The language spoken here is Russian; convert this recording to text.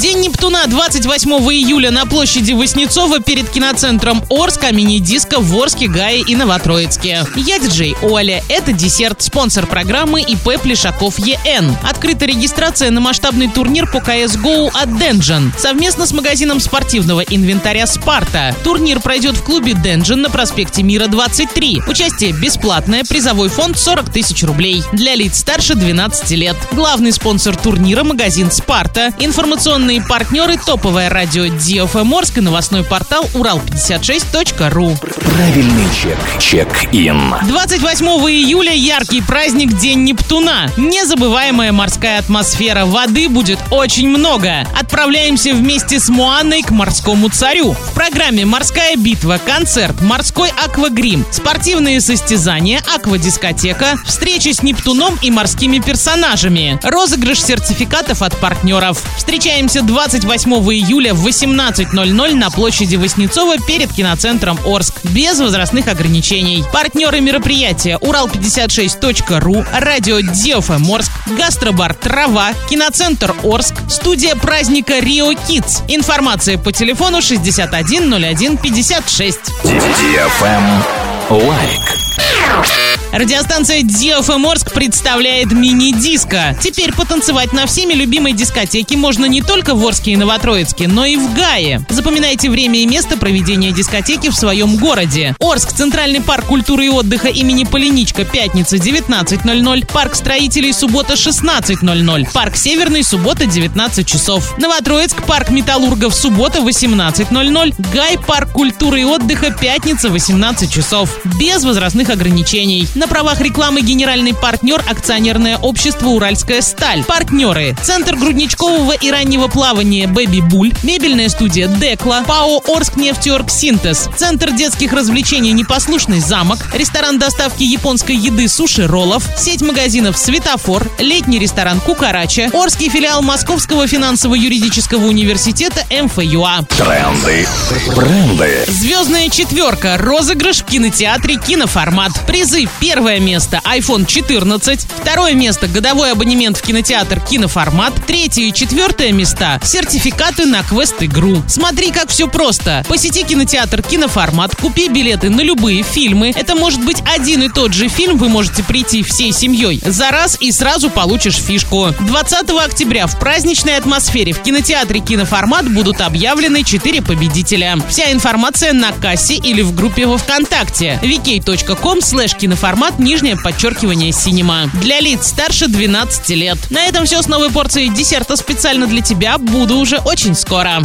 День Нептуна 28 июля на площади Воснецова перед киноцентром Орск, а мини-диско в Орске, Гае и Новотроицке. Я диджей Оля. Это десерт, спонсор программы ИП Плешаков ЕН. Открыта регистрация на масштабный турнир по CSGO от Денджен совместно с магазином спортивного инвентаря «Спарта». Турнир пройдет в клубе Денджен на проспекте Мира 23. Участие бесплатное, призовой фонд 40 тысяч рублей. Для лиц старше 12 лет. Главный спонсор турнира – магазин «Спарта». Информационные партнеры – топовое радио DFM Орск и новостной портал урал56.ру. Правильный чек. Чек-ин. 28 июля яркий праздник День Нептуна. Незабываемая морская атмосфера. Воды будет очень много. Отправляемся вместе с Муанной к морскому царю. В программе «Морская битва», концерт, морской аквагрим, спортивные состязания, аквадискотека, встречи с Нептуном и морскими персонажами, розыгрыш сертификатов от партнеров. Встречаемся 28 июля в 18.00 на площади Воснецова перед киноцентром Орск. Без возрастных ограничений. Партнеры мероприятия Урал56.ру, радио Диофм Орск, гастробар Трава, киноцентр Орск, студия праздника Рио Kids. Информация по телефону 610156. Лайк. Радиостанция DFM Орск представляет мини-диско. Теперь потанцевать на всеми любимой дискотеке можно не только в Орске и Новотроицке, но и в Гае. Запоминайте время и место проведения дискотеки в своем городе. Орск, Центральный парк культуры и отдыха имени Полиничка, пятница 19.00, парк строителей суббота 16.00, парк Северный суббота 19 часов. Новотроицк, парк металлургов суббота 18.00, Гай, парк культуры и отдыха пятница 18 часов. Без возрастных ограничений. На правах рекламы генеральный партнер акционерное общество «Уральская сталь». Партнеры. Центр грудничкового и раннего плавания «Бэби Буль», мебельная студия «Декла», ПАО «Орск нефтеорг Синтез», Центр детских развлечений «Непослушный замок», ресторан доставки японской еды «Суши Роллов», сеть магазинов «Светофор», летний ресторан «Кукарача», Орский филиал Московского финансово-юридического университета МФЮА. Тренды. Бренды. Звездная четверка. Розыгрыш в кинотеатре «Киноформат». Призы. Первое место iPhone 14. Второе место годовой абонемент в кинотеатр «Киноформат». Третье и четвертое места сертификаты на квест-игру. Смотри, как все просто. Посети кинотеатр «Киноформат», купи билеты на любые фильмы. Это может быть один и тот же фильм, вы можете прийти всей семьей за раз и сразу получишь фишку. 20 октября в праздничной атмосфере в кинотеатре «Киноформат» будут объявлены 4 победителя. Вся информация на кассе или в группе во Вконтакте vk.com slash киноформат нижнее подчеркивание синема. Для лиц старше 12 лет. На этом все с новой порцией десерта специально для тебя. Буду уже очень скоро.